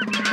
Wow.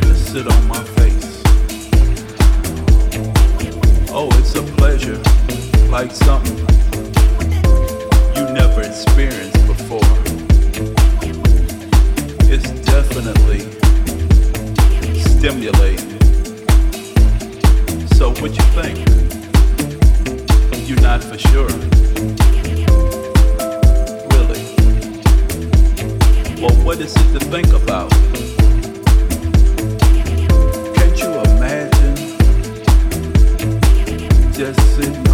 to sit on my face. Oh, it's a pleasure, like something you never experienced before. It's definitely stimulating. So, what you think? You're not for sure. Really? Well, what is it to think about? dancing.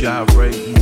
gyrate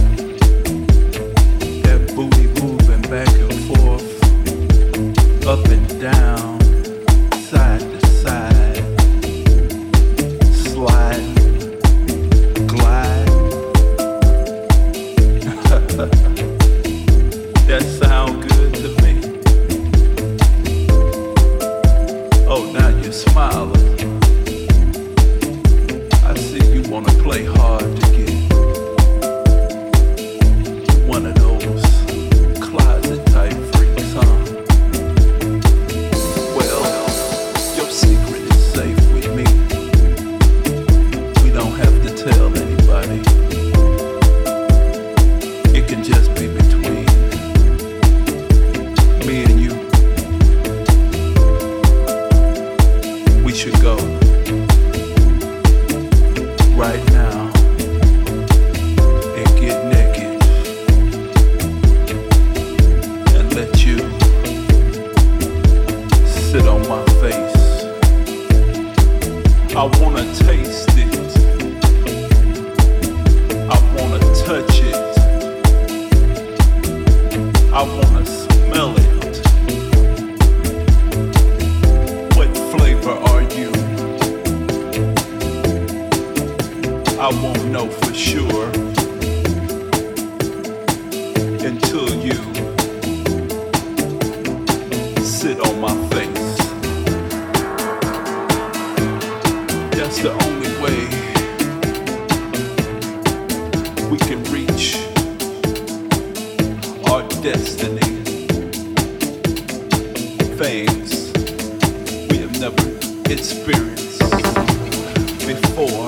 destiny things we have never experienced before.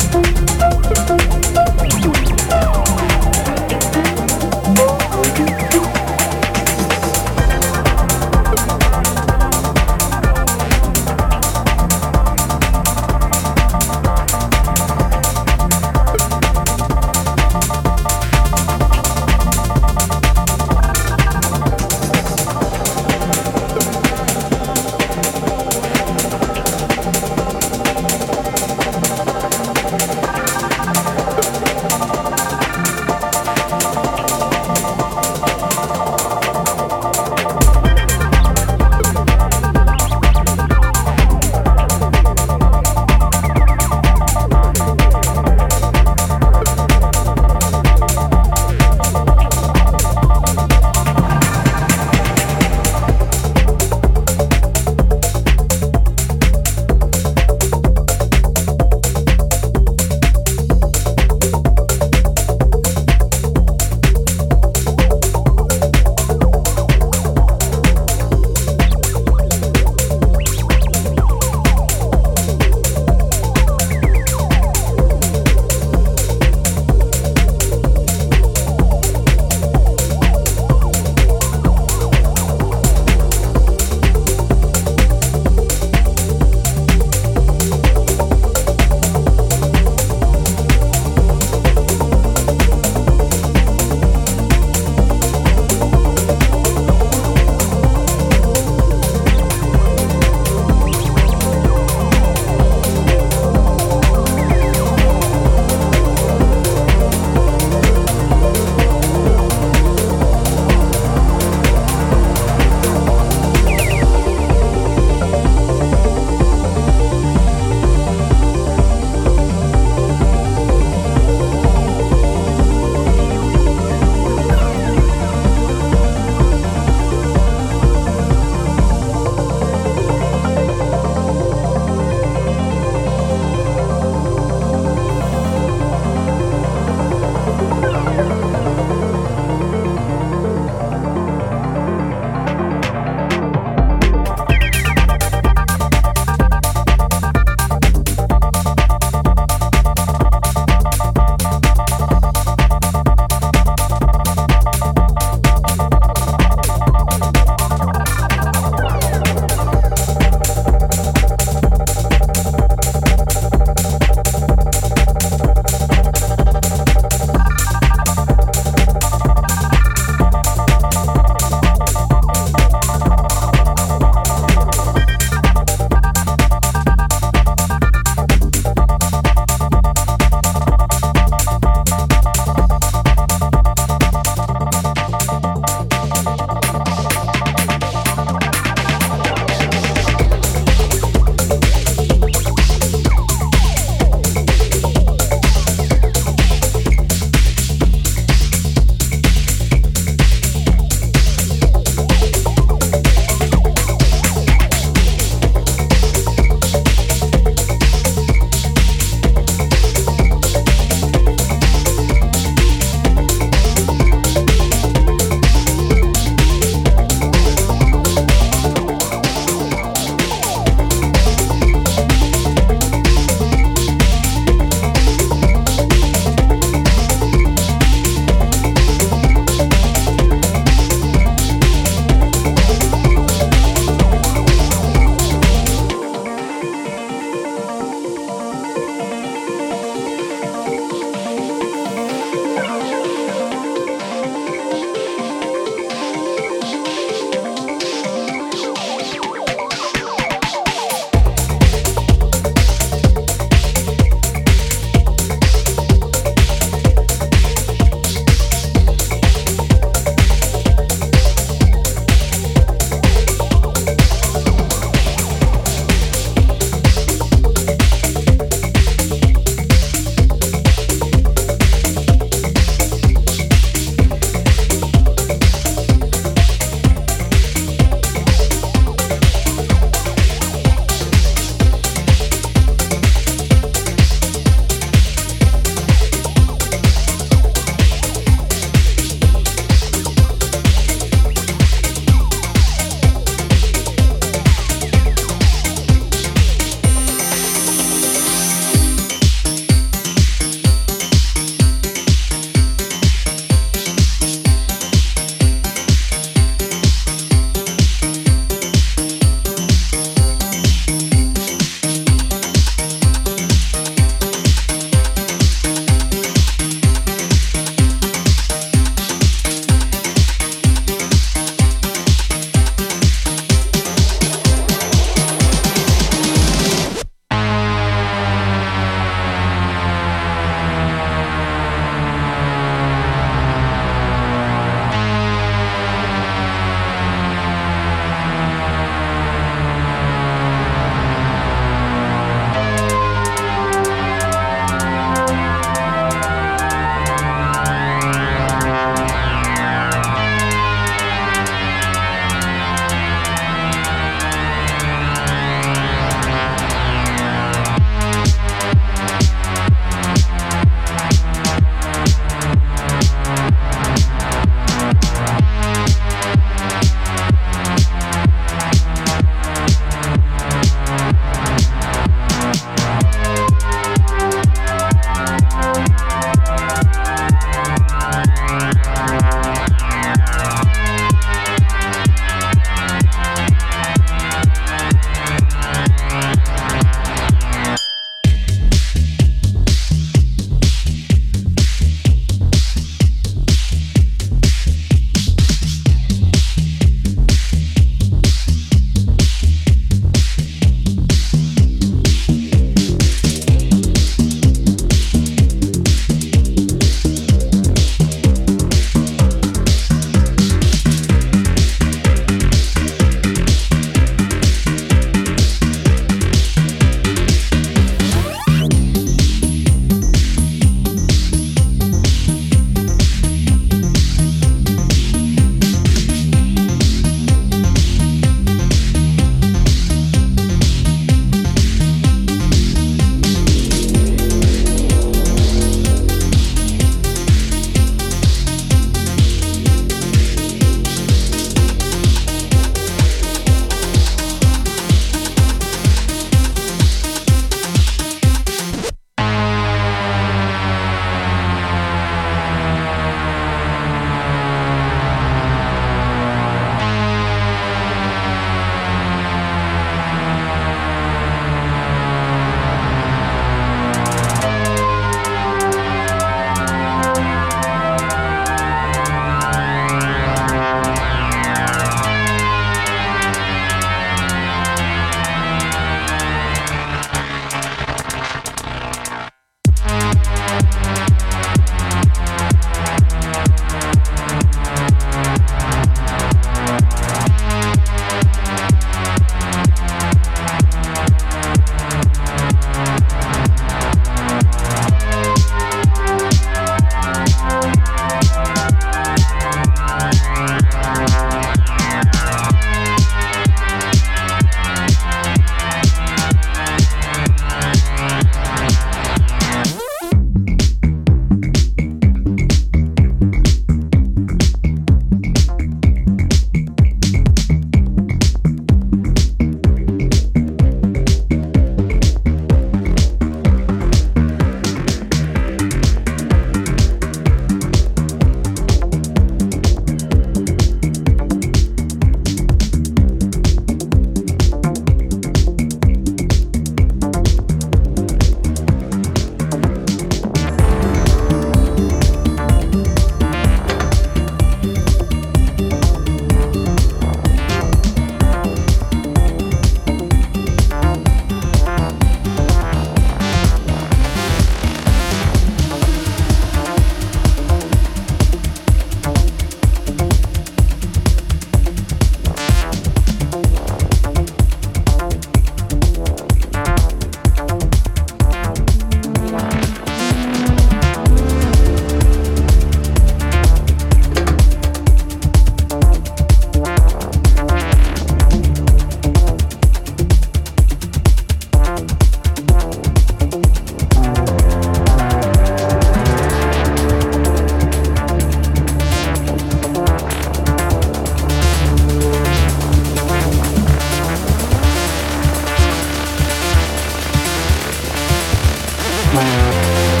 smile.